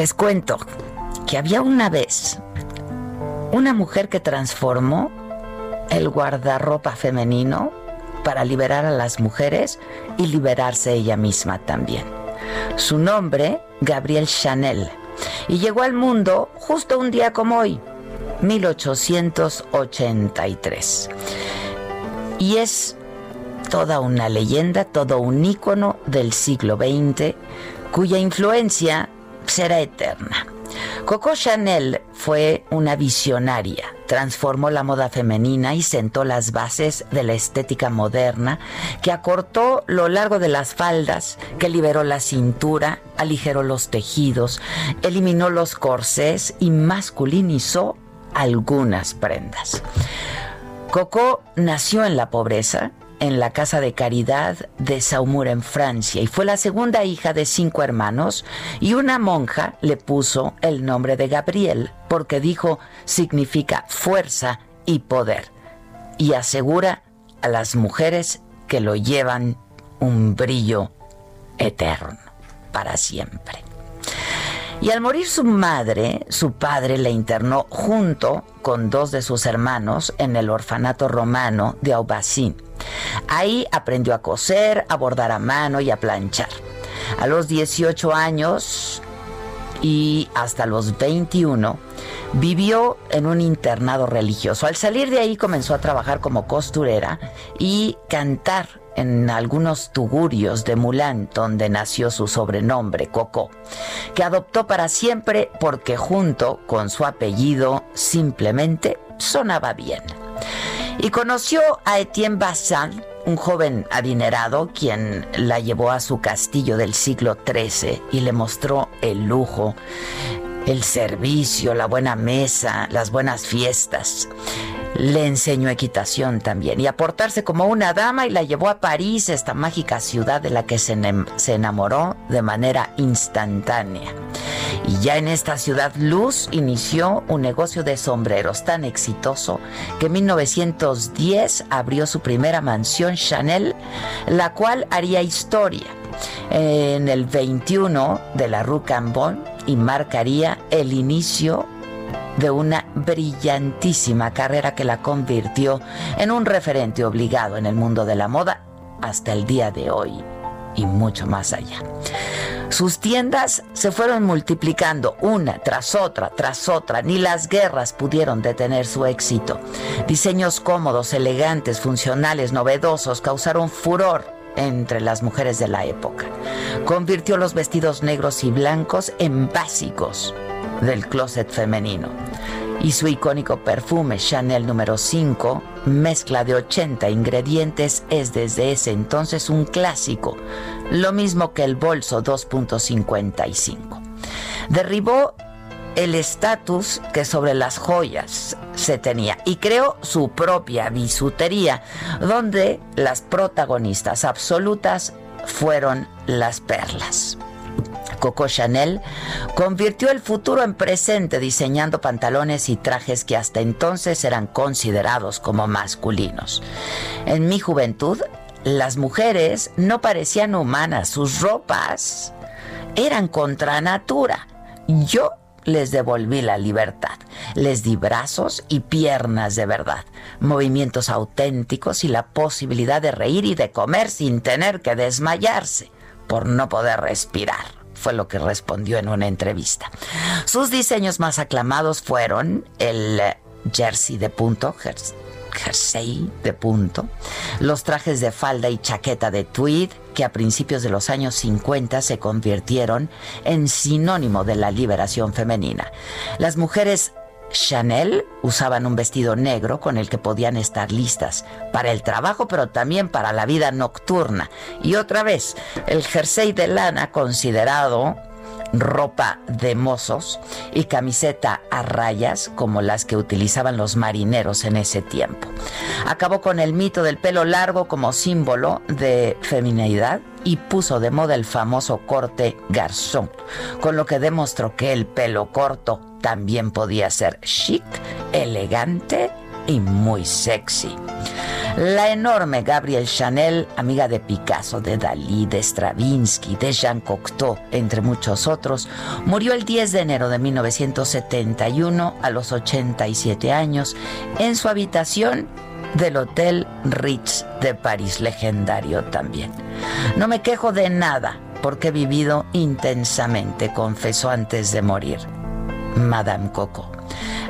Les cuento que había una vez una mujer que transformó el guardarropa femenino para liberar a las mujeres y liberarse ella misma también. Su nombre, Gabrielle Chanel, y llegó al mundo justo un día como hoy, 1883. Y es toda una leyenda, todo un ícono del siglo XX, cuya influencia será eterna. Coco Chanel fue una visionaria, transformó la moda femenina y sentó las bases de la estética moderna, que acortó lo largo de las faldas, que liberó la cintura, aligeró los tejidos, eliminó los corsés y masculinizó algunas prendas. Coco nació en la pobreza, en la Casa de Caridad de Saumur en Francia y fue la segunda hija de cinco hermanos y una monja le puso el nombre de Gabriel porque dijo significa fuerza y poder y asegura a las mujeres que lo llevan un brillo eterno para siempre. Y al morir su madre, su padre la internó junto con dos de sus hermanos en el orfanato romano de Aubassin. Ahí aprendió a coser, a bordar a mano y a planchar. A los 18 años y hasta los 21 vivió en un internado religioso. Al salir de ahí comenzó a trabajar como costurera y cantar en algunos tugurios de Mulán, donde nació su sobrenombre, Coco, que adoptó para siempre porque junto con su apellido simplemente sonaba bien. Y conoció a Etienne Bassan, un joven adinerado, quien la llevó a su castillo del siglo XIII y le mostró el lujo, el servicio, la buena mesa, las buenas fiestas. Le enseñó equitación también y a portarse como una dama y la llevó a París, esta mágica ciudad de la que se, se enamoró de manera instantánea. Y ya en esta ciudad Luz inició un negocio de sombreros tan exitoso que en 1910 abrió su primera mansión Chanel, la cual haría historia en el 21 de la Rue Cambon y marcaría el inicio de una brillantísima carrera que la convirtió en un referente obligado en el mundo de la moda hasta el día de hoy y mucho más allá. Sus tiendas se fueron multiplicando una tras otra, tras otra. Ni las guerras pudieron detener su éxito. Diseños cómodos, elegantes, funcionales, novedosos causaron furor entre las mujeres de la época. Convirtió los vestidos negros y blancos en básicos del closet femenino. Y su icónico perfume Chanel número 5, mezcla de 80 ingredientes, es desde ese entonces un clásico, lo mismo que el bolso 2.55. Derribó el estatus que sobre las joyas se tenía y creó su propia bisutería, donde las protagonistas absolutas fueron las perlas. Coco Chanel convirtió el futuro en presente diseñando pantalones y trajes que hasta entonces eran considerados como masculinos. En mi juventud, las mujeres no parecían humanas, sus ropas eran contra natura. Yo les devolví la libertad. Les di brazos y piernas de verdad, movimientos auténticos y la posibilidad de reír y de comer sin tener que desmayarse por no poder respirar fue lo que respondió en una entrevista. Sus diseños más aclamados fueron el jersey de punto, jersey de punto, los trajes de falda y chaqueta de tweed que a principios de los años 50 se convirtieron en sinónimo de la liberación femenina. Las mujeres Chanel usaban un vestido negro con el que podían estar listas para el trabajo, pero también para la vida nocturna. Y otra vez, el jersey de lana considerado ropa de mozos y camiseta a rayas como las que utilizaban los marineros en ese tiempo. Acabó con el mito del pelo largo como símbolo de feminidad y puso de moda el famoso corte garzón, con lo que demostró que el pelo corto también podía ser chic, elegante y muy sexy. La enorme Gabrielle Chanel, amiga de Picasso, de Dalí, de Stravinsky, de Jean Cocteau, entre muchos otros, murió el 10 de enero de 1971 a los 87 años en su habitación del Hotel Ritz de París, legendario también. No me quejo de nada porque he vivido intensamente, confesó antes de morir. Madame Coco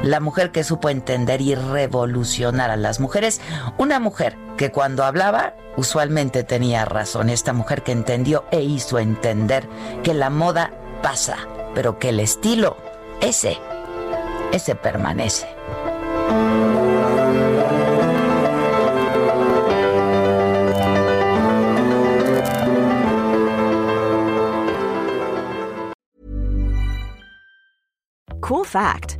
la mujer que supo entender y revolucionar a las mujeres, una mujer que cuando hablaba usualmente tenía razón, esta mujer que entendió e hizo entender que la moda pasa, pero que el estilo, ese, ese permanece. Cool fact